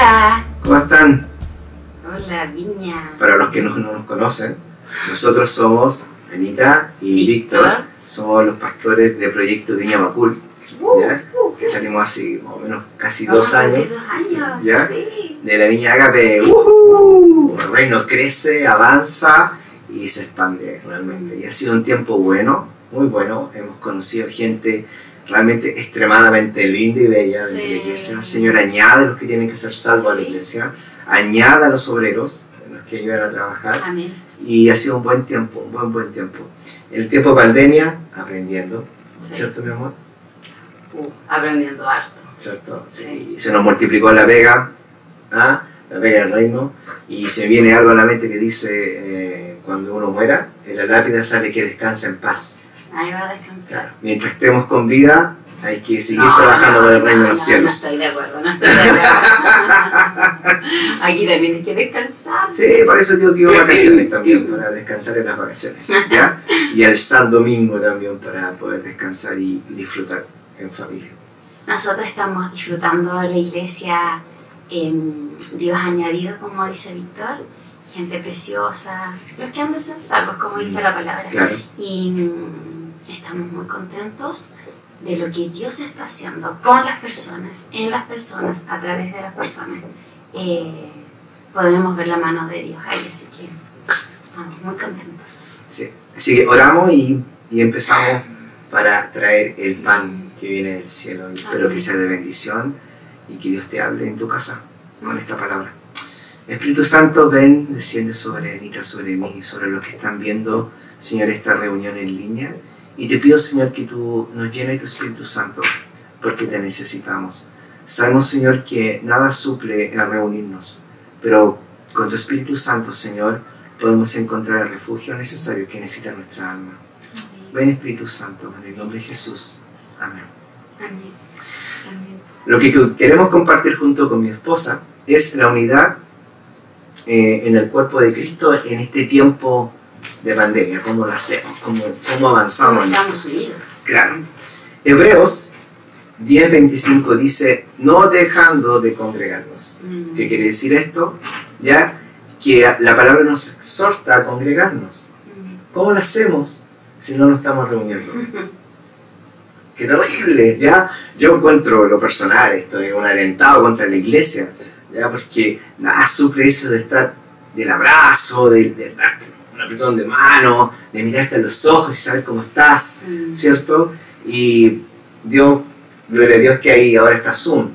Hola. ¿cómo están? Hola, Viña. Para los que no, no nos conocen, nosotros somos Anita y Víctor, somos los pastores de Proyecto Viña Macul, Uh, ¿ya? uh, que salimos hace más o menos casi dos años Dos años, ¿Ya? sí. de la Viña Agape. ¡Uhú! El reino crece, avanza y se expande realmente. Y ha sido un tiempo bueno, muy bueno. Hemos conocido gente realmente extremadamente linda y bella dentro de la Sí. iglesia. Señor añade a los que tienen que ser salvos a la Sí. iglesia, añada a los obreros, los que ayudan a trabajar. Amén. Y ha sido un buen tiempo, un buen, buen tiempo. El tiempo de pandemia, aprendiendo, Sí. ¿cierto, mi amor? Uh, aprendiendo harto. ¿Cierto? Sí. Se nos multiplicó la vega, ¿ah? la vega del reino, y se viene algo a la mente que dice, eh, cuando uno muera, en la lápida sale que descansa en paz. Ahí va a descansar. Claro. Mientras estemos con vida, hay que seguir No, trabajando no, por el reino no, de los cielos. No estoy de acuerdo, no estoy de acuerdo. Aquí también hay que descansar. Sí, por eso Dios dio vacaciones también, para descansar en las vacaciones. ¿ya? Y el San Domingo también para poder descansar y, y disfrutar en familia. Nosotros estamos disfrutando la iglesia, Dios ha añadido, como dice Víctor, gente preciosa, los que han de ser salvos, como dice la palabra. Claro, Y mm, estamos muy contentos de lo que Dios está haciendo con las personas, en las personas, a través de las personas. Eh, podemos ver la mano de Dios ahí, así que estamos muy contentos. sí. Así que oramos y, y empezamos para traer el pan que viene del cielo. Y espero que sea de bendición y que Dios te hable en tu casa con esta palabra. Espíritu Santo, ven, desciende sobre Anita, sobre mí, sobre los que están viendo, Señor, esta reunión en línea. Y te pido, Señor, que tú nos llenes tu Espíritu Santo, porque te necesitamos. Sabemos, Señor, que nada suple el reunirnos, pero con tu Espíritu Santo, Señor, podemos encontrar el refugio necesario que necesita nuestra alma. Ven, Espíritu Santo, en el nombre de Jesús. Amén. Amén. Amén. Lo que queremos compartir junto con mi esposa es la unidad eh, en el cuerpo de Cristo en este tiempo de pandemia, cómo lo hacemos, cómo, cómo avanzamos. Estamos unidos. Claro. Hebreos 10:25 dice, no dejando de congregarnos. Mm. ¿Qué quiere decir esto? Ya que la palabra nos exhorta a congregarnos. Mm. ¿Cómo lo hacemos si no nos estamos reuniendo? ¡Qué terrible! ¿ya? Yo encuentro lo personal, estoy un atentado contra la iglesia, ¿ya? porque nada suple eso de estar del abrazo, de, de darte un apretón de mano, de mirarte a los ojos y saber cómo estás, Mm. ¿cierto? Y Dios, gloria a Dios que ahí ahora está Zoom,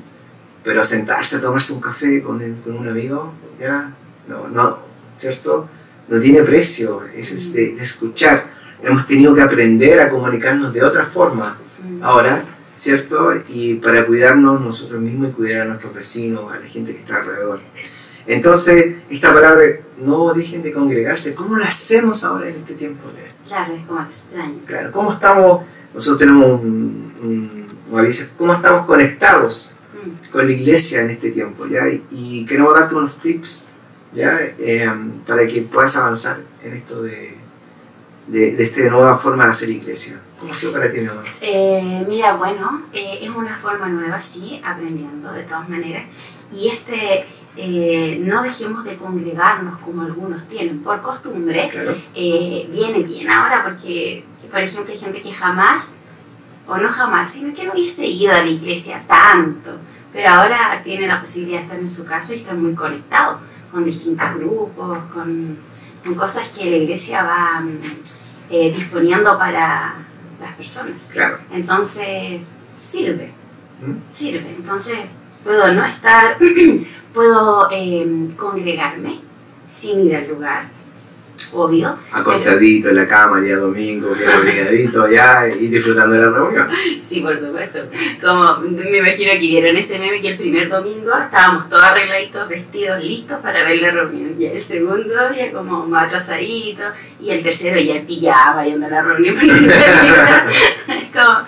pero sentarse a tomarse un café con, el- con un amigo, ¿ya? No, no, ¿cierto? No tiene precio, es, es de, de escuchar. Hemos tenido que aprender a comunicarnos de otra forma Mm. ahora, ¿cierto? Y para cuidarnos nosotros mismos y cuidar a nuestros vecinos, a la gente que está alrededor. Entonces, esta palabra, no dejen de congregarse. ¿Cómo lo hacemos ahora en este tiempo? de Claro, es como extraño. Claro, ¿cómo estamos? Nosotros tenemos un, un- como dice, ¿cómo estamos conectados Mm. con la iglesia en este tiempo? ¿ya? Y, y queremos darte unos tips ¿ya? Eh, para que puedas avanzar en esto de, de, de esta nueva forma de hacer iglesia. ¿Cómo ha sido para ti, mi amor? Eh, mira, bueno, eh, es una forma nueva, sí, aprendiendo de todas maneras. Y este, eh, no dejemos de congregarnos como algunos tienen por costumbre. Claro, eh, viene bien ahora porque, por ejemplo, hay gente que jamás, o no jamás, sino que no hubiese ido a la iglesia tanto, pero ahora tiene la posibilidad de estar en su casa y estar muy conectado con distintos grupos, con, con cosas que la iglesia va mm, eh, disponiendo para las personas. claro. Entonces, sirve, ¿Mm? sirve. Entonces, puedo no estar, puedo eh, congregarme sin ir al lugar, obvio. Acostadito en la cama día domingo, bien abrigadito ya y disfrutando de la reunión. Sí, por supuesto. Como me imagino que vieron ese meme que el primer domingo estábamos todos arregladitos, vestidos, listos para ver la reunión. Y el segundo ya como más atrasadito. Y el tercero ya en pijama viendo la reunión. como-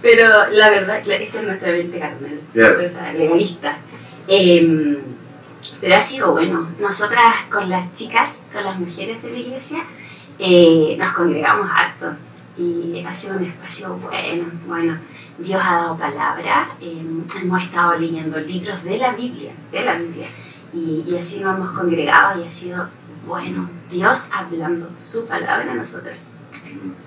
pero la verdad, esa es nuestra mente carnal, sea, legalista. Em, pero ha sido bueno. Nosotras con las chicas, con las mujeres de la iglesia, eh, nos congregamos harto. y ha sido un espacio bueno, bueno. Dios ha dado palabra, eh, hemos estado leyendo libros de la Biblia, de la Biblia, y, y así nos hemos congregado y ha sido bueno, Dios hablando su palabra a nosotros.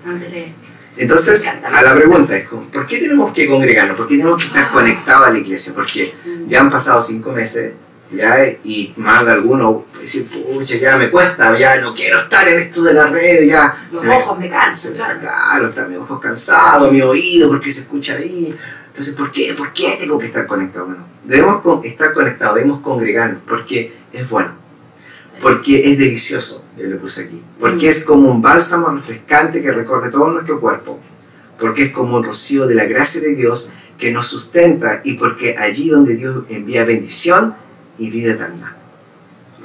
Entonces, Entonces, a la pregunta es, ¿por qué tenemos que congregarnos? ¿Por qué tenemos que estar conectados a la iglesia? Porque ya han pasado cinco meses, ya, y más de alguno decir, pucha, ya me cuesta, ya no quiero estar en esto de la red, ya. los me- ojos me cansan, claro. Claro, están mis ojos cansados, mi oído, porque se escucha ahí. Entonces, ¿por qué? ¿Por qué tengo que estar conectado? Bueno, debemos con- estar conectados, debemos congregarnos, porque es bueno, porque es delicioso, yo le puse aquí, porque Mm. es como un bálsamo refrescante que recorre todo nuestro cuerpo, porque es como un rocío de la gracia de Dios que nos sustenta y porque allí donde Dios envía bendición y vida eterna.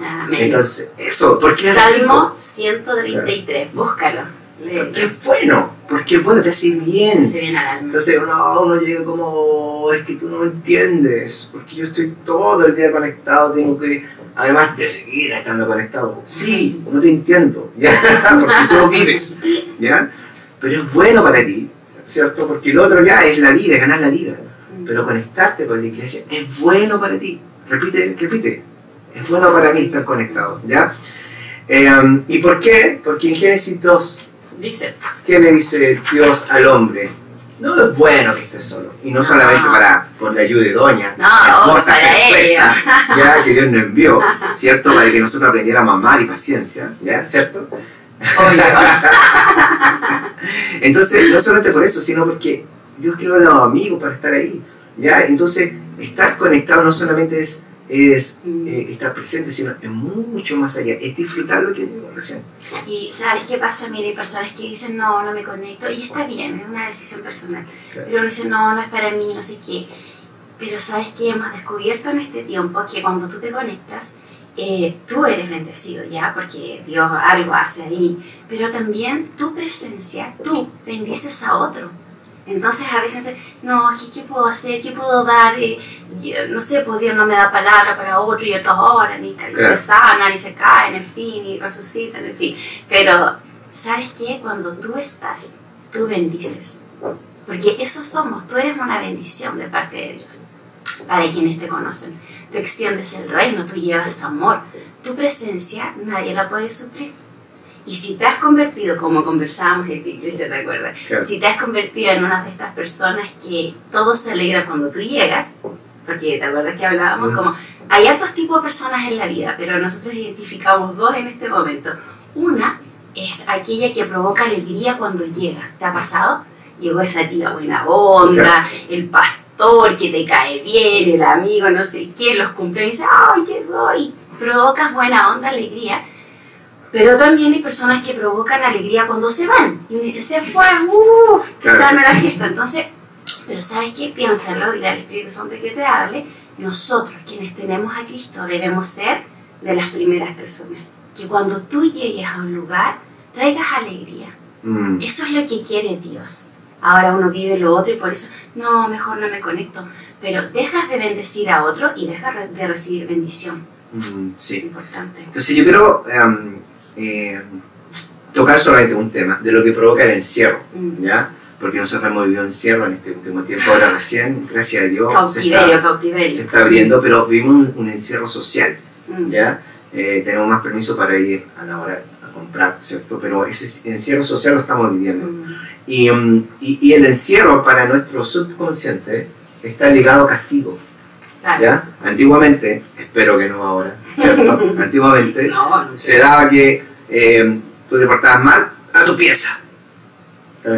Amén. Entonces, eso, porque Salmo rico, 133, búscalo. porque es bueno, porque es bueno, te hace bien. Al alma. Entonces uno, uno llega como, es que tú no entiendes, porque yo estoy todo el día conectado, tengo que, además de seguir estando conectado. Sí, no te entiendo, ¿ya? Porque tú lo vives, ¿ya? Pero es bueno para ti, ¿cierto? Porque lo otro ya es la vida, es ganar la vida. Pero conectarte con la iglesia es bueno para ti. Repite, repite. Es bueno para mí estar conectado, ¿ya? Eh, um, ¿Y por qué? Porque en Génesis 2, Dice, ¿Qué le dice Dios al hombre? No es bueno que estés solo. Y no solamente No. para, por la ayuda idónea, No, hermosa, para perfecta, ya que Dios nos envió, ¿cierto? Para que nosotros aprendiéramos a amar y paciencia, ¿ya? ¿Cierto? Entonces, no solamente por eso, sino porque Dios creó a los amigos para estar ahí, ¿ya? Entonces, estar conectado no solamente es, es eh, estar presente, sino es mucho más allá, es disfrutar lo que digo recién. Y ¿sabes qué pasa? Mira, hay personas que dicen, no, no me conecto, y está bien, es una decisión personal. Claro. Pero uno dice, no, no es para mí, no sé qué. Pero ¿sabes qué? Hemos descubierto en este tiempo que cuando tú te conectas, eh, tú eres bendecido, ¿ya? Porque Dios algo hace ahí. Pero también tu presencia, tú bendices a otro. Entonces a veces, no, ¿qué, qué puedo hacer? ¿Qué puedo dar? Eh, yo no sé, pues Dios no me da palabra para otro y otros oran y, y se sanan y se caen, en fin, y resucitan, en fin. Pero, ¿sabes qué? Cuando tú estás, tú bendices. Porque eso somos, tú eres una bendición de parte de Dios para quienes te conocen. Tú extiendes el reino, tú llevas amor. Tu presencia nadie la puede suplir. Y si te has convertido, como conversábamos en iglesia, ¿te acuerdas? Claro. Si te has convertido en una de estas personas que todo se alegra cuando tú llegas, porque te acuerdas que hablábamos Mm. como hay altos tipos de personas en la vida, pero nosotros identificamos dos en este momento. Una es aquella que provoca alegría cuando llega. ¿Te ha pasado? Llegó esa tía buena onda, el pastor que te cae bien, el amigo, no sé qué, los cumpleaños, y dice, ¡ay, llegó! Y provocas buena onda, alegría. Pero también hay personas que provocan alegría cuando se van. Y uno dice, se fue, ¡uh! Que se arme la fiesta. Entonces, pero ¿sabes qué? Piénsalo, dile al Espíritu Santo que te hable. Nosotros, quienes tenemos a Cristo, debemos ser de las primeras personas. Que cuando tú llegues a un lugar, traigas alegría. Mm, Eso es lo que quiere Dios. Ahora uno vive lo otro y por eso, no, mejor no me conecto. Pero dejas de bendecir a otro y dejas de recibir bendición. mm, sí. Importante. Entonces yo quiero em, eh, tocar solamente un tema de lo que provoca el encierro, Mm. ¿ya? Porque nosotros hemos vivido encierro en este último tiempo, ahora recién, gracias a Dios, se está, cautiverio. se está abriendo, pero vivimos un, encierro social, Mm. ¿ya? Eh, tenemos más permiso para ir a la hora a comprar, ¿cierto? Pero ese encierro social lo estamos viviendo. Mm. Y, em, y, y el encierro para nuestro subconsciente está ligado a castigo. ¿ya? Antiguamente, espero que no ahora, ¿cierto? Antiguamente No, no se daba que eh, tú te portabas mal a tu pieza.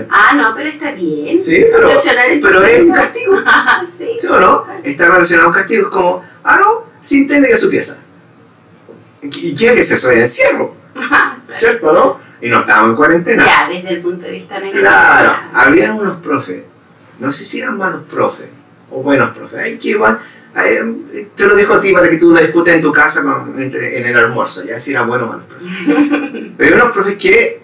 Ah, no, pero está bien. Sí, pero, pero es un castigo. sí. ¿Sí o no? Está relacionado a un castigo. Es como, ah, no, sin tener que su pieza. ¿Y qué es eso? Es encierro, ¿cierto, no? Y no estábamos en cuarentena. Ya, desde el punto de vista negativo. Claro, habían unos profes, no sé si eran malos profes o buenos profes, ay, que igual, eh, te lo dejo a ti para que tú lo discutes en tu casa con- entre- en el almuerzo, ya si eran buenos o profes. Pero unos profes que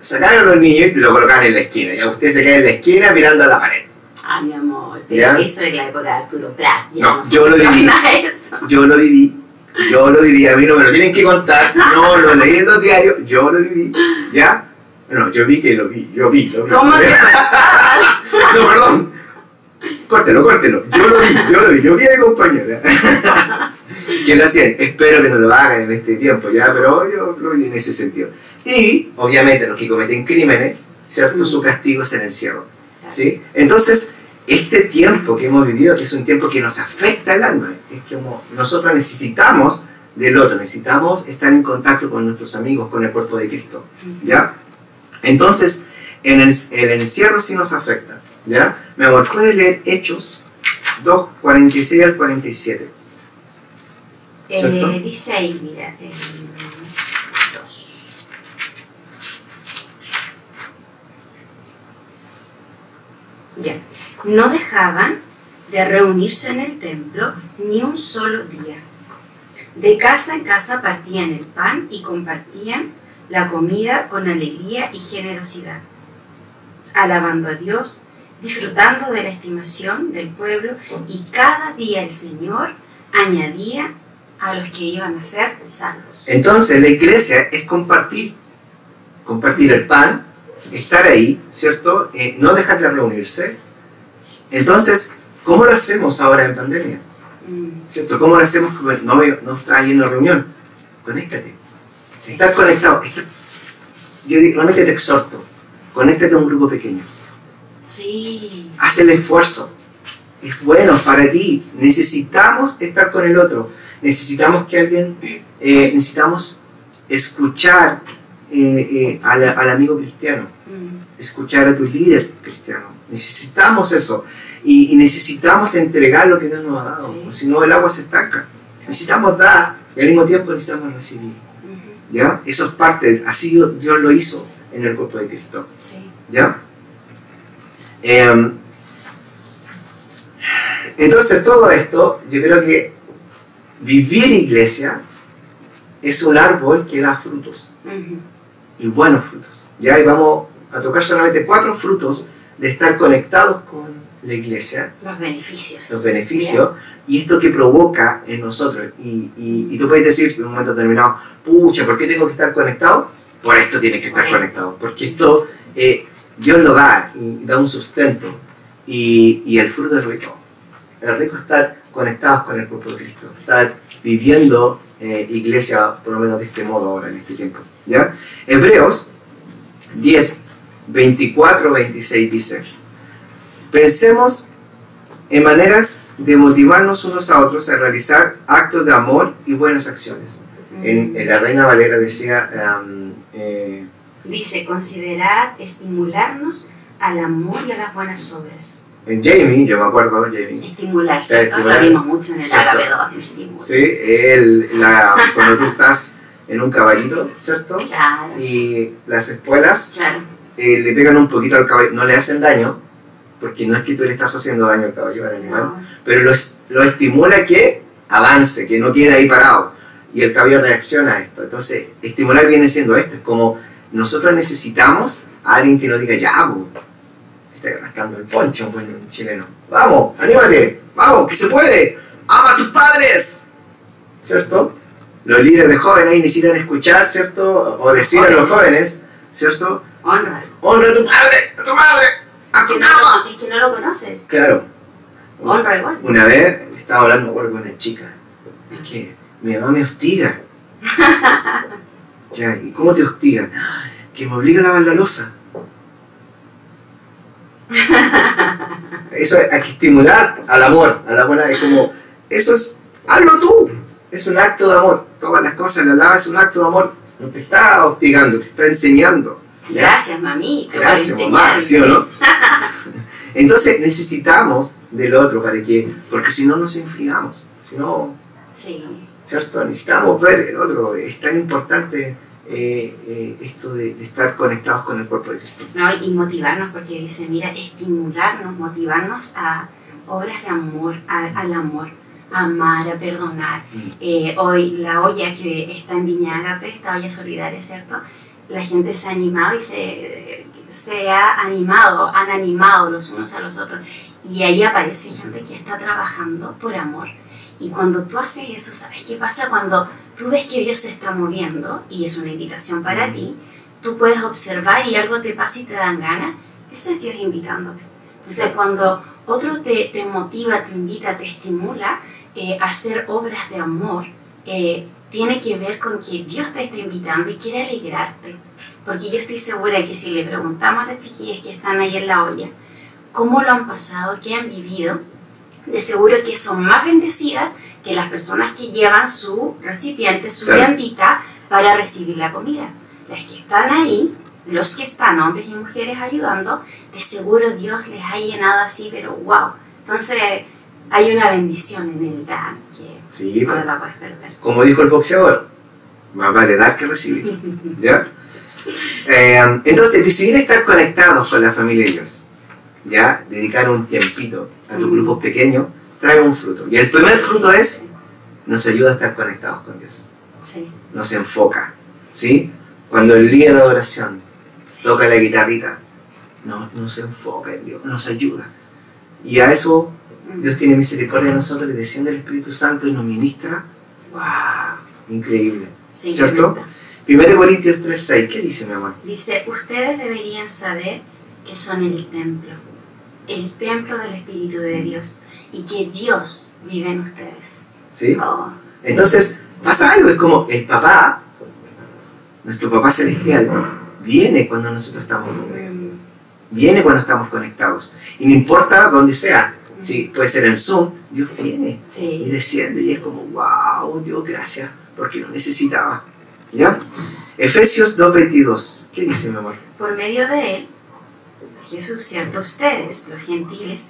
sacaron a los niños y lo colocaban en la esquina, ya usted se queda en la esquina mirando a la pared. Ah, mi amor, pero ¿Ya? eso es la época de Arturo Prat. No, yo lo viví. Eso. Yo lo viví, yo lo viví, a mí no me lo tienen que contar, no lo leí en los diarios, yo lo viví, ¿ya? No, yo vi que lo vi, yo vi, lo vi. ¿Cómo que- no, perdón. Córtelo, córtelo. Yo lo vi, yo lo vi, yo vi a mi compañera. que lo hacían. Espero que no lo hagan en este tiempo, ya, pero yo lo vi en ese sentido. Y, obviamente, los que cometen crímenes, ¿cierto? Mm. Su castigo es el encierro. ¿sí? Entonces, este tiempo que hemos vivido es un tiempo que nos afecta el alma. Es como nosotros necesitamos del otro, necesitamos estar en contacto con nuestros amigos, con el cuerpo de Cristo. ¿Ya? Entonces, en el, el encierro sí nos afecta. ¿Ya? Mi amor, ¿puedes leer Hechos 2, 46 al 47? ¿Cierto? Eh, dice ahí, mira, eh, dos. Ya. No dejaban de reunirse en el templo ni un solo día. De casa en casa partían el pan y compartían la comida con alegría y generosidad, alabando a Dios, disfrutando de la estimación del pueblo y cada día el Señor añadía a los que iban a ser salvos. Entonces, la iglesia es compartir. Compartir el pan, estar ahí, ¿cierto? Eh, no dejar de reunirse. Entonces, ¿cómo lo hacemos ahora en pandemia? Mm, ¿Cierto? ¿Cómo lo hacemos? No, no está yendo a reunión. Conéctate. sí. Estar conectado. Está- Yo realmente te exhorto. Conéctate a un grupo pequeño. Sí. Haz el esfuerzo. Es bueno para ti. Necesitamos estar con el otro. Necesitamos que alguien, eh, necesitamos escuchar eh, eh, al, al amigo cristiano, Mm, escuchar a tu líder cristiano. Necesitamos eso. Y, y necesitamos entregar lo que Dios nos ha dado. Sí. Si no, el agua se estanca. Necesitamos dar y al mismo tiempo necesitamos recibir. ¿Ya? Eso es parte, de- así Dios Dios lo hizo en el cuerpo de Cristo. Sí. ¿Ya? Em, entonces todo esto, yo creo que vivir iglesia es un árbol que da frutos ujú, y buenos frutos. Ya y vamos a tocar solamente cuatro frutos de estar conectados con la iglesia, Los beneficios. los beneficios y esto que provoca en nosotros. Y, y, y tú puedes decir en un momento determinado, pucha, ¿por qué tengo que estar conectado? Por esto tienes que estar conectado, porque esto eh, Dios lo da da un sustento y, y el fruto es rico. El rico es estar conectados con el cuerpo de Cristo, estar viviendo eh, iglesia por lo menos de este modo ahora en este tiempo. ¿ya? Hebreos 10, 24, 26 dice, pensemos en maneras de motivarnos unos a otros a realizar actos de amor y buenas acciones. En, en la Reina Valera decía, um, eh, Dice, considerar estimularnos al amor y a las buenas obras. en Jamie, yo me acuerdo, Jamie, Estimular, Sí, ¿cierto? estimular. Lo vimos mucho en el. Agape 2, el estímulo. ¿sí? El- la- cuando tú estás en un caballito, ¿cierto? Claro, Y las espuelas claro. eh, le pegan un poquito al caballo, no le hacen daño, porque no es que tú le estás haciendo daño al caballo, al animal, No. pero lo, lo estimula que avance, que no quede ahí parado. Y el caballo reacciona a esto. Entonces, estimular viene siendo esto. Es como nosotros necesitamos a alguien que nos diga, ya, bo, está gastando el poncho, bueno, un chileno. Vamos, anímate, vamos, que se puede. ¡Ama a tus padres! ¿Cierto? Los líderes de jóvenes ahí necesitan escuchar, ¿cierto? O decir a los jóvenes, ¿cierto? Honra. Honra a tu padre, a tu madre, a tu cama. es que no lo conoces. Claro. Honra igual. Una vez estaba hablando, me acuerdo, con una chica. Es que mi mamá me hostiga. ya, ¿y cómo te hostiga? Que me obliga a lavar la losa. Eso hay que estimular al amor, a la buena. Es como, eso es, hazlo tú. Es un acto de amor. Todas las cosas, la lava es un acto de amor. No te está hostigando, te está enseñando. ¿ya? Gracias, mamita. Gracias, por mamá, enseñarme. ¿sí o no? Entonces necesitamos del otro para que, porque si no nos enfriamos, si no, Sí. ¿Cierto? Necesitamos ver el otro, es tan importante eh, eh, esto de, de estar conectados con el cuerpo de Cristo. ¿no? Y motivarnos, porque dice, mira, estimularnos, motivarnos a obras de amor, a- al amor, a amar, a perdonar. Mm. Eh, hoy la olla que está en Viña Agape, esta olla solidaria, ¿cierto? La gente se ha animado y se, se ha animado, han animado los unos a los otros. Y ahí aparece gente que está trabajando por amor. Y cuando tú haces eso, ¿sabes qué pasa? Cuando tú ves que Dios se está moviendo, y es una invitación para ti, tú puedes observar y algo te pasa y te dan ganas, eso es Dios invitándote. Entonces, cuando otro te, te motiva, te invita, te estimula eh, a hacer obras de amor, eh, tiene que ver con que Dios te está invitando y quiere alegrarte. Porque yo estoy segura que si le preguntamos a las chiquillas que están ahí en la olla, cómo lo han pasado, qué han vivido, de seguro que son más bendecidas que las personas que llevan su recipiente, su Claro. viandita para recibir la comida. Las que están ahí, los que están, hombres y mujeres ayudando, de seguro Dios les ha llenado así, pero wow. Entonces hay una bendición en el dar que Sí, no pues, la puedes perder. como dijo el boxeador, más vale dar que recibir. ¿Ya? Eh, entonces, decidir estar conectados con la familia de Dios, ¿ya? Dedicar un tiempito a tu grupo pequeño, trae un fruto. Y el primer fruto es, nos ayuda a estar conectados con Dios. Sí, Nos enfoca, ¿sí? Cuando el líder de adoración sí. toca la guitarrita, no, nos enfoca en Dios, nos ayuda. Y a eso Mm. Dios tiene misericordia de nosotros y desciende el Espíritu Santo y nos ministra. ¡Wow! Increíble. Sí, ¿cierto? tremendo. 1 Corintios 3.6, ¿qué dice mi amor? Dice, ustedes deberían saber que son el templo, el templo del Espíritu de Dios y que Dios vive en ustedes. ¿Sí? Oh, Entonces, pasa algo, es como el papá, nuestro papá celestial, viene cuando nosotros estamos congregados. Viene cuando estamos conectados. Y no importa dónde sea, si puede ser en Zoom, Dios viene y sí, desciende y es como, wow, Dios, gracias, porque lo necesitaba. ¿Ya? Efesios 2.22, ¿qué dice mi amor? por medio de él, Jesús, cierto, ustedes, los gentiles,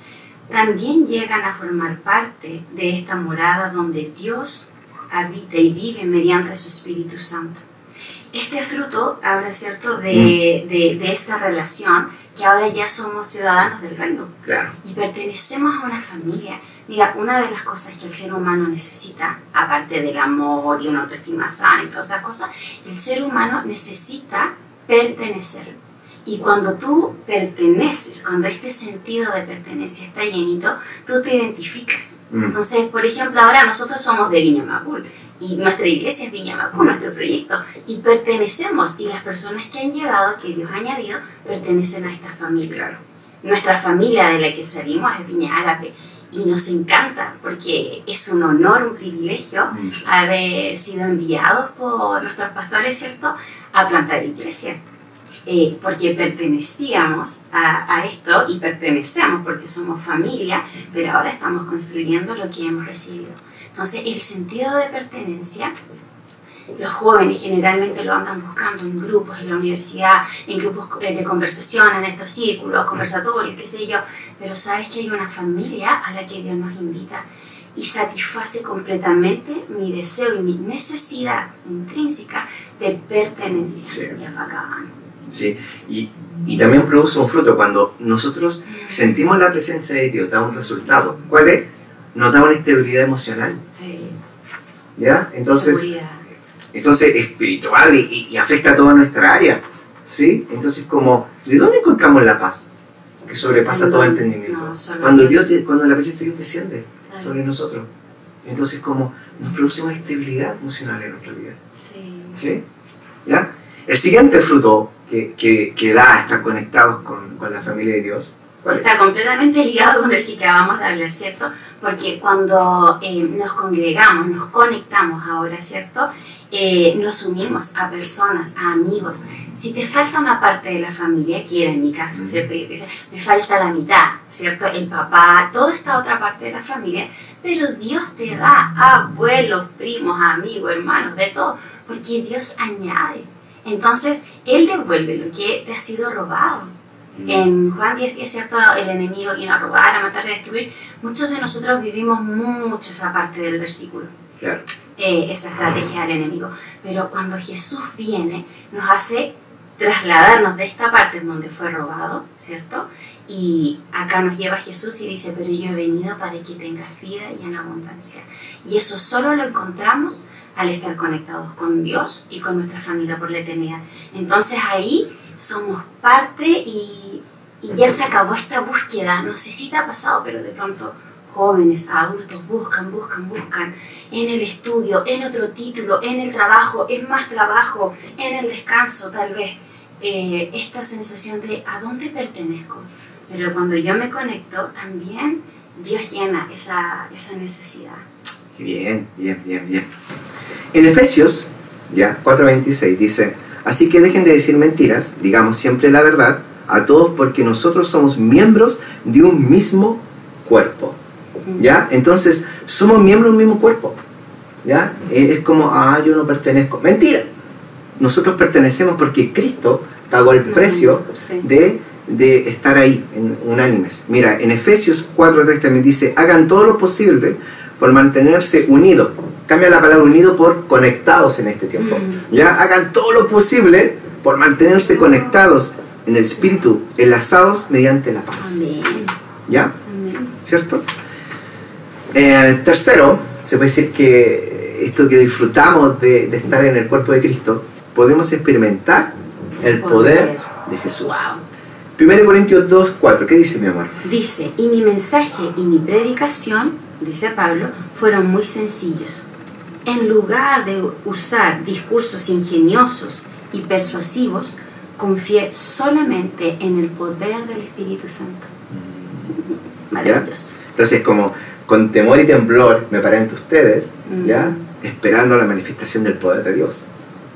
también llegan a formar parte de esta morada donde Dios habita y vive mediante su Espíritu Santo. Este fruto habla, ¿cierto?, de, de, de esta relación que ahora ya somos ciudadanos del reino Claro, y pertenecemos a una familia. Mira, una de las cosas que el ser humano necesita, aparte del amor y una autoestima sana y todas esas cosas, el ser humano necesita pertenecer. Y cuando tú perteneces, cuando este sentido de pertenencia está llenito, tú te identificas. Mm. Entonces, por ejemplo, ahora nosotros somos de Viña Macul y nuestra iglesia es Viña Macul, nuestro proyecto, y pertenecemos. Y las personas que han llegado, que Dios ha añadido, pertenecen a esta familia claro. nuestra familia de la que salimos es Viña Ágape y nos encanta porque es un honor, un privilegio Mm. haber sido enviados por nuestros pastores, ¿cierto?, a plantar iglesia. Eh, porque pertenecíamos a, a esto y pertenecemos porque somos familia, pero ahora estamos construyendo lo que hemos recibido. Entonces, el sentido de pertenencia, los jóvenes generalmente lo andan buscando en grupos, en la universidad, en grupos eh, de conversación, en estos círculos, conversatorios, qué sé yo, pero sabes que hay una familia a la que Dios nos invita y satisface completamente mi deseo y mi necesidad intrínseca de pertenencia. Sí. Y afacaban. ¿Sí? Y, y también produce un fruto cuando nosotros sentimos la presencia de Dios, da un resultado. ¿Cuál es? Nos da una estabilidad emocional, Sí. ¿ya? Entonces, Seguridad. entonces espiritual y, y- afecta a toda nuestra área, ¿sí? Entonces, como, ¿de dónde encontramos la paz? Que sobrepasa todo entendimiento. No, Cuando, Dios. Te- cuando la presencia de Dios desciende Claro. sobre nosotros. Entonces, como, nos produce una estabilidad emocional en nuestra vida. Sí. ¿Sí? ¿Ya? El siguiente fruto que, que, que da estar conectados con, con la familia de Dios, ¿cuál es? Está completamente ligado con el que acabamos de hablar, ¿cierto? Porque cuando eh, nos congregamos, nos conectamos ahora, ¿cierto? Eh, nos unimos a personas, a amigos. Si te falta una parte de la familia, que era en mi caso, ¿cierto? Y te dice, me falta la mitad, ¿cierto? El papá, toda esta otra parte de la familia, pero Dios te da abuelos, primos, amigos, hermanos, de todo, porque Dios añade. Entonces, Él devuelve lo que te ha sido robado. En Juan 10, 10, ¿cierto? El enemigo viene a robar, a matar, a destruir. Muchos de nosotros vivimos mucho esa parte del versículo, Claro. eh, esa estrategia del enemigo. Pero cuando Jesús viene, nos hace trasladarnos de esta parte en donde fue robado, ¿cierto? Y acá nos lleva Jesús y dice, pero yo he venido para que tengas vida y en abundancia. Y eso solo lo encontramos al estar conectados con Dios y con nuestra familia por la eternidad. Entonces ahí somos parte y, y ya se acabó esta búsqueda. No sé si te ha pasado, pero de pronto jóvenes, adultos buscan, buscan, buscan en el estudio, en otro título, en el trabajo, en más trabajo, en el descanso tal vez. eh, esta sensación de a dónde pertenezco. Pero cuando yo me conecto, también Dios llena esa, esa necesidad. Bien, bien, bien, bien. En Efesios, ya, 4.26 dice, así que dejen de decir mentiras, digamos siempre la verdad a todos porque nosotros somos miembros de un mismo cuerpo. ¿Ya? Entonces, somos miembros de un mismo cuerpo. ¿Ya? Es como, ah, yo no pertenezco. Mentira. Nosotros pertenecemos porque Cristo pagó el precio de, de estar ahí, en unánimes. Mira, en Efesios 4.3 también dice, hagan todo lo posible por mantenerse unidos. Cambia la palabra unido por conectados en este tiempo. Mm. Ya, hagan todo lo posible por mantenerse conectados en el espíritu, enlazados mediante la paz. ¿Ya? ¿Cierto? Eh, tercero, se puede decir que esto que disfrutamos de, de estar en el cuerpo de Cristo, podemos experimentar el poder de Jesús. Wow. 1 Corintios 2, 4, ¿qué dice mi amor? Dice, y mi mensaje y mi predicación, dice Pablo, fueron muy sencillos. En lugar de usar discursos ingeniosos y persuasivos, confié solamente en el poder del Espíritu Santo. Maravilloso. Entonces, como con temor y temblor me paré ante ustedes, Mm. ¿ya? Esperando la manifestación del poder de Dios.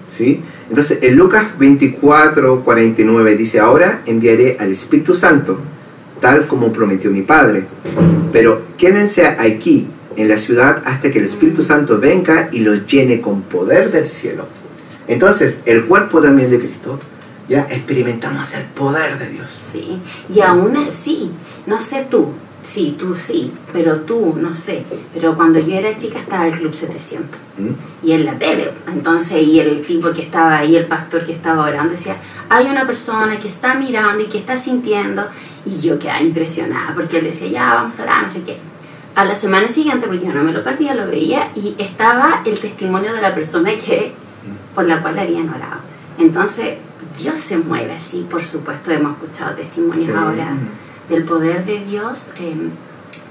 ¿Sí? Entonces, en Lucas 24, 49 dice, ahora enviaré al Espíritu Santo, tal como prometió mi Padre. Pero quédense aquí, en la ciudad, hasta que el Espíritu Santo venga y los llene con poder del cielo. Entonces, el cuerpo también de Cristo, ya experimentamos el poder de Dios. Sí. Y aún así, no sé tú, sí, tú sí, pero tú no sé. Pero cuando yo era chica estaba el Club 700. ¿Mm? y en la tele. Entonces, y el tipo que estaba ahí, el pastor que estaba orando, decía, hay una persona que está mirando y que está sintiendo. Y yo quedaba impresionada, porque él decía, ya, vamos a orar, no sé qué. A la semana siguiente, porque yo no me lo perdía, lo veía, y estaba el testimonio de la persona que, por la cual habían orado. Entonces, Dios se mueve así, por supuesto, hemos escuchado testimonios Sí. ahora del poder de Dios, eh,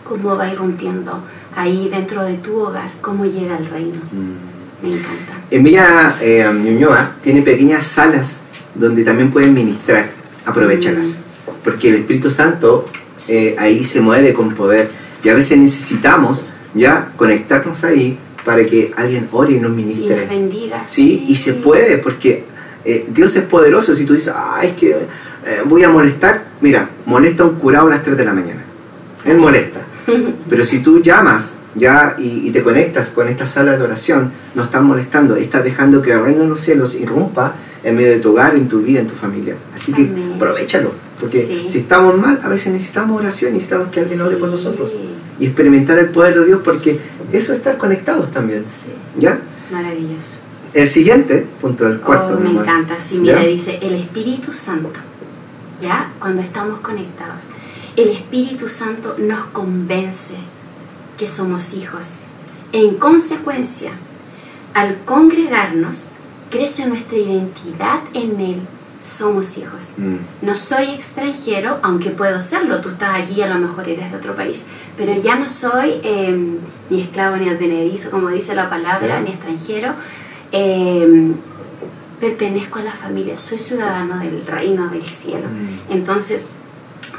cómo va irrumpiendo ahí dentro de tu hogar, cómo llega el reino. Mm. Me encanta. En Villa eh, Ñuñoa tiene pequeñas salas donde también pueden ministrar. Aprovechalas. Porque el Espíritu Santo eh, ahí se mueve con poder. Y a veces necesitamos ya conectarnos ahí para que alguien ore y nos Y ministre. nos bendiga. ¿sí? Y se puede, porque eh, Dios es poderoso. Si tú dices, ah, es que eh, voy a molestar, mira, molesta a un curado a las 3 de la mañana. Él molesta. Pero si tú llamas ya y, y te conectas con esta sala de oración, no estás molestando, estás dejando que el reino de los cielos irrumpa en medio de tu hogar, en tu vida, en tu familia. Así que Amén. aprovechalo, porque Sí. si estamos mal, a veces necesitamos oración, necesitamos que alguien ore por Sí. nosotros y experimentar el poder de Dios, porque eso es estar conectados también. Sí, ¿Ya? maravilloso. El siguiente, punto el cuarto. oh, me encanta. Sí, mira, ¿Ya? dice el Espíritu Santo. ¿Ya? Cuando estamos conectados. El Espíritu Santo nos convence que somos hijos. En consecuencia, al congregarnos, crece nuestra identidad en Él. Somos hijos. Mm, No soy extranjero, aunque puedo serlo. Tú estás aquí, a lo mejor eres de otro país. Pero ya no soy eh, ni esclavo ni advenedizo, como dice la palabra, ni extranjero. Eh, pertenezco a la familia, soy ciudadano del reino del cielo. mm, Entonces,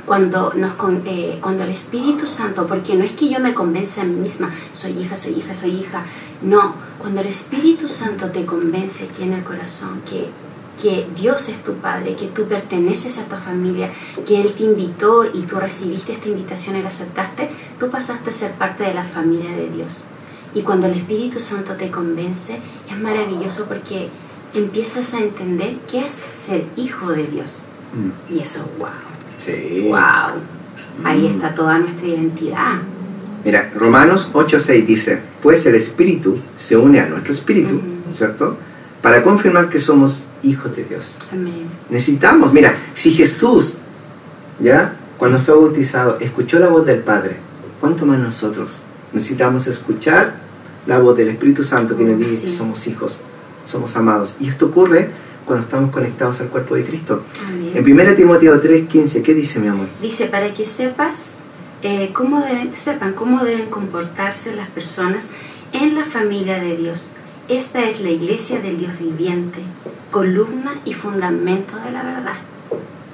cuando, nos, eh, cuando el Espíritu Santo, porque no es que yo me convenza a mí misma, soy hija, soy hija, soy hija, no, cuando el Espíritu Santo te convence aquí en el corazón que, que Dios es tu Padre, que tú perteneces a tu familia, que Él te invitó y tú recibiste esta invitación y la aceptaste, tú pasaste a ser parte de la familia de Dios. Y cuando el Espíritu Santo te convence, es maravilloso porque empiezas a entender qué es ser hijo de Dios. mm. Y eso, wow. Sí. Wow. Ahí Mm. está toda nuestra identidad. Mira, Romanos 8:6 dice, pues el Espíritu se une a nuestro Espíritu, Ujú. ¿cierto? Para confirmar que somos hijos de Dios. Amén. Necesitamos, mira, si Jesús, ¿ya? Cuando fue bautizado, escuchó la voz del Padre, ¿cuánto más nosotros? Necesitamos escuchar la voz del Espíritu Santo que nos dice que somos hijos, somos amados. Y esto ocurre cuando estamos conectados al cuerpo de Cristo. Amén. En 1 Timoteo 3:15, ¿qué dice mi amor? Dice, para que sepas eh, cómo deben, sepan cómo deben comportarse las personas en la familia de Dios esta es la iglesia del Dios viviente, columna y fundamento de la verdad.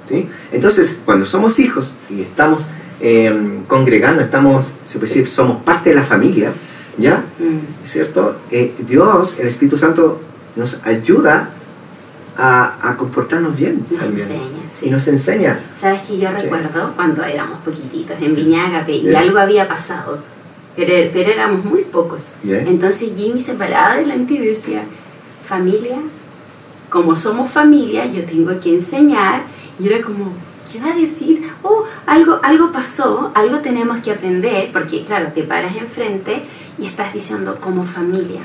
¿Sí? Entonces, cuando somos hijos y estamos eh, congregando, estamos, se puede decir, somos parte de la familia, ¿ya? Mm. ¿Cierto? Eh, Dios, el Espíritu Santo, nos ayuda a, a comportarnos bien Nos también. enseña, sí. Y nos enseña. Sabes que yo Sí. recuerdo cuando éramos poquititos en Viñágape y algo había pasado, pero, pero éramos muy pocos. Entonces Jimmy se paraba adelante y decía, familia, como somos familia, yo tengo que enseñar. Y era como, ¿qué va a decir? Oh, algo, algo pasó, algo tenemos que aprender, porque claro, te paras enfrente y estás diciendo como familia,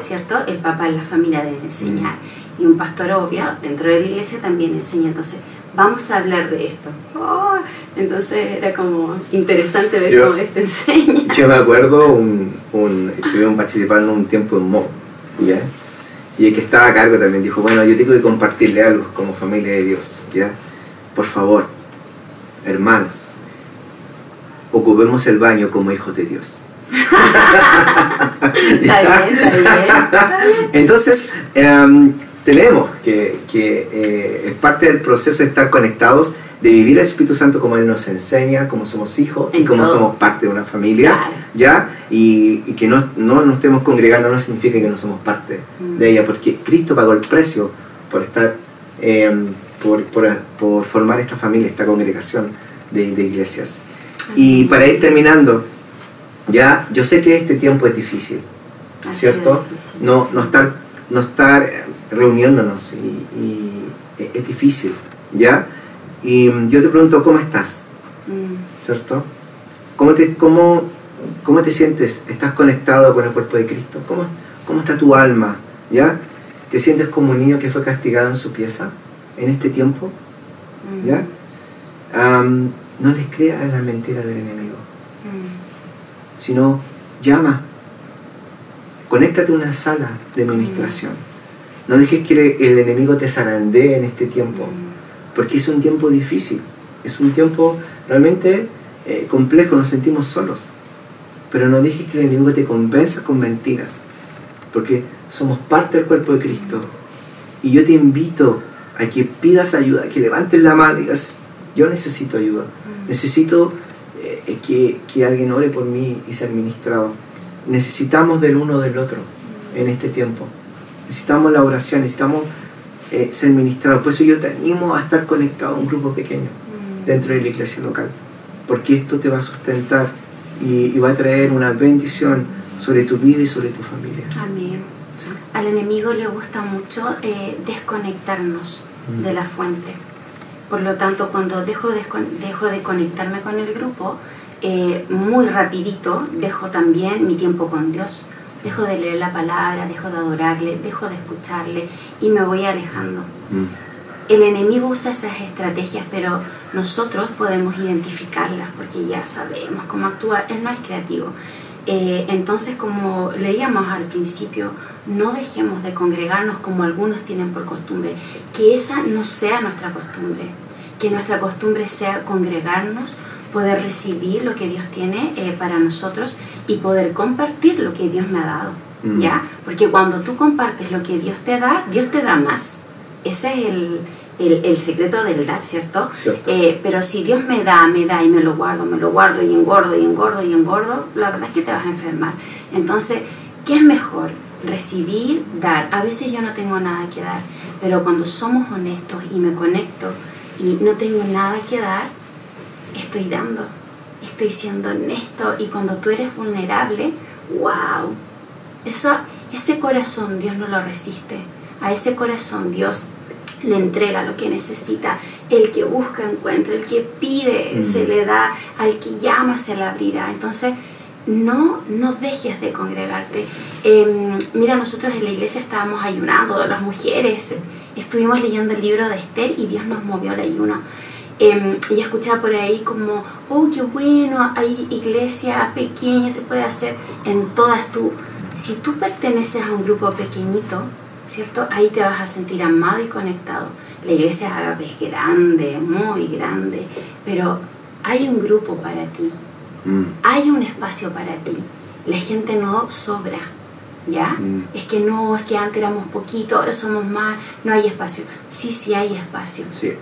¿cierto? El papá en la familia debe enseñar. Y un pastor obvio dentro de la iglesia también enseña. Entonces, vamos a hablar de esto. Oh, entonces era como interesante ver Yo- cómo esto enseña. Yo me acuerdo, un, un, estuvimos participando un tiempo en MO, ¿ya? Y el que estaba a cargo también dijo, bueno, yo tengo que compartirle algo como familia de Dios, ¿ya? Por favor, hermanos, ocupemos el baño como hijos de Dios. Está bien, está bien. Está bien. Entonces, em, tenemos que, que eh, es parte del proceso de estar conectados, de vivir el Espíritu Santo como Él nos enseña, como somos hijos y como todo. somos parte de una familia, Claro. ¿ya? Y, y que no, no nos estemos congregando no significa que no somos parte Mm. de ella, porque Cristo pagó el precio por estar, em, por, por, por formar esta familia, esta congregación de, de iglesias. Y para ir terminando, ya, yo sé que este tiempo es difícil, Ha ¿cierto? difícil. No, no estar, no estar reuniéndonos y, y es- es difícil, ¿ya? Y mm, yo te pregunto, ¿cómo estás? Mm. ¿Cierto? ¿Cómo te, cómo, cómo te sientes? ¿Estás conectado con el cuerpo de Cristo? ¿Cómo, ¿Cómo está tu alma? ¿Ya? ¿Te sientes como un niño que fue castigado en su pieza en este tiempo? Mm. ¿Ya? No les creas a la mentira del enemigo Mm. sino llama. Conéctate a una sala de administración. No dejes que el, enemigo te zarandee en este tiempo, porque es un tiempo difícil, es un tiempo realmente eh, complejo, nos sentimos solos. Pero no dejes que el enemigo te convenza con mentiras, porque somos parte del cuerpo de Cristo. Y yo te invito a que pidas ayuda, que levantes la mano y digas, yo necesito ayuda. Necesito eh, que, que alguien ore por mí y ser ministrado. Necesitamos del uno del otro en este tiempo. Necesitamos la oración, necesitamos eh, ser ministrados. Por eso yo te animo a estar conectado a un grupo pequeño Mm. dentro de la iglesia local. Porque esto te va a sustentar y, y va a traer una bendición sobre tu vida y sobre tu familia. Amén. ¿Sí? Al enemigo le gusta mucho eh, desconectarnos Mm. de la fuente. Por lo tanto, cuando dejo de, dejo de conectarme con el grupo, eh, muy rapidito dejo también mi tiempo con Dios. Dejo de leer la palabra, dejo de adorarle, dejo de escucharle y me voy alejando. Mm. El enemigo usa esas estrategias, pero nosotros podemos identificarlas porque ya sabemos cómo actuar. Él no es creativo. Eh, entonces, como leíamos al principio, no dejemos de congregarnos como algunos tienen por costumbre. Que esa no sea nuestra costumbre. Que nuestra costumbre sea congregarnos, poder recibir lo que Dios tiene eh, para nosotros y poder compartir lo que Dios me ha dado. Mm. ¿Ya? Porque cuando tú compartes lo que Dios te da, Dios te da más. Ese es el, el, el secreto del dar, ¿cierto? ¿Cierto? Eh, pero si Dios me da, me da y me lo guardo, me lo guardo y engordo y engordo y engordo, la verdad es que te vas a enfermar. Entonces, ¿qué es mejor? Recibir, dar. A veces yo no tengo nada que dar, pero cuando somos honestos y me conecto y no tengo nada que dar, estoy dando. Estoy siendo honesto y cuando tú eres vulnerable, wow, eso, ese corazón Dios no lo resiste. A ese corazón Dios le entrega lo que necesita. El que busca encuentra, el que pide Mm. se le da, al que llama se le abrirá. Entonces, no, no dejes de congregarte. Em, mira, nosotros en la iglesia estábamos ayunando, las mujeres, estuvimos leyendo el libro de Esther y Dios nos movió el ayuno. Em, y escuchaba por ahí como, oh, qué bueno, hay iglesia pequeña, se puede hacer en todas tú. Si tú perteneces a un grupo pequeñito, ¿cierto? Ahí te vas a sentir amado y conectado. La iglesia Agape es grande, muy grande, pero hay un grupo para ti, Mm. hay un espacio para ti. La gente no sobra. ¿ya? Mm. Es que no, es que antes éramos poquito, ahora somos más, no hay espacio. Sí, sí hay espacio. Sí.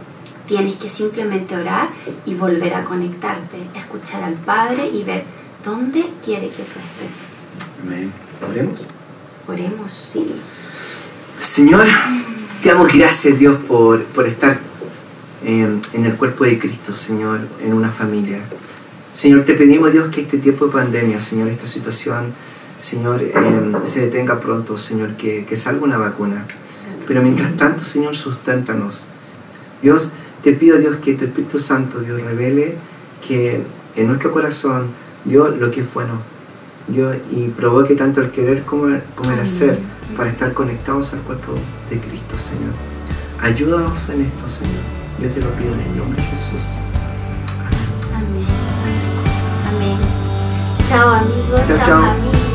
Tienes que simplemente orar y volver a conectarte, escuchar al Padre y ver dónde quiere que tú estés. Amén. Oremos. Oremos, sí. Señor, te damos gracias, Dios, por, por estar eh, en el cuerpo de Cristo, Señor, en una familia. Señor, te pedimos, Dios, que este tiempo de pandemia, Señor, esta situación, Señor, eh, se detenga pronto, Señor, que, que salga una vacuna. Pero mientras tanto, Señor, susténtanos. Dios, te pido, Dios, que tu Espíritu Santo, Dios, revele que en nuestro corazón, Dios, lo que es bueno. Dios, y provoque tanto el querer como el, como el hacer para estar conectados al cuerpo de Cristo, Señor. Ayúdanos en esto, Señor. Yo te lo pido en el nombre de Jesús. Amén. Amén. Chao amigos, Chao, chao, chao. amigos.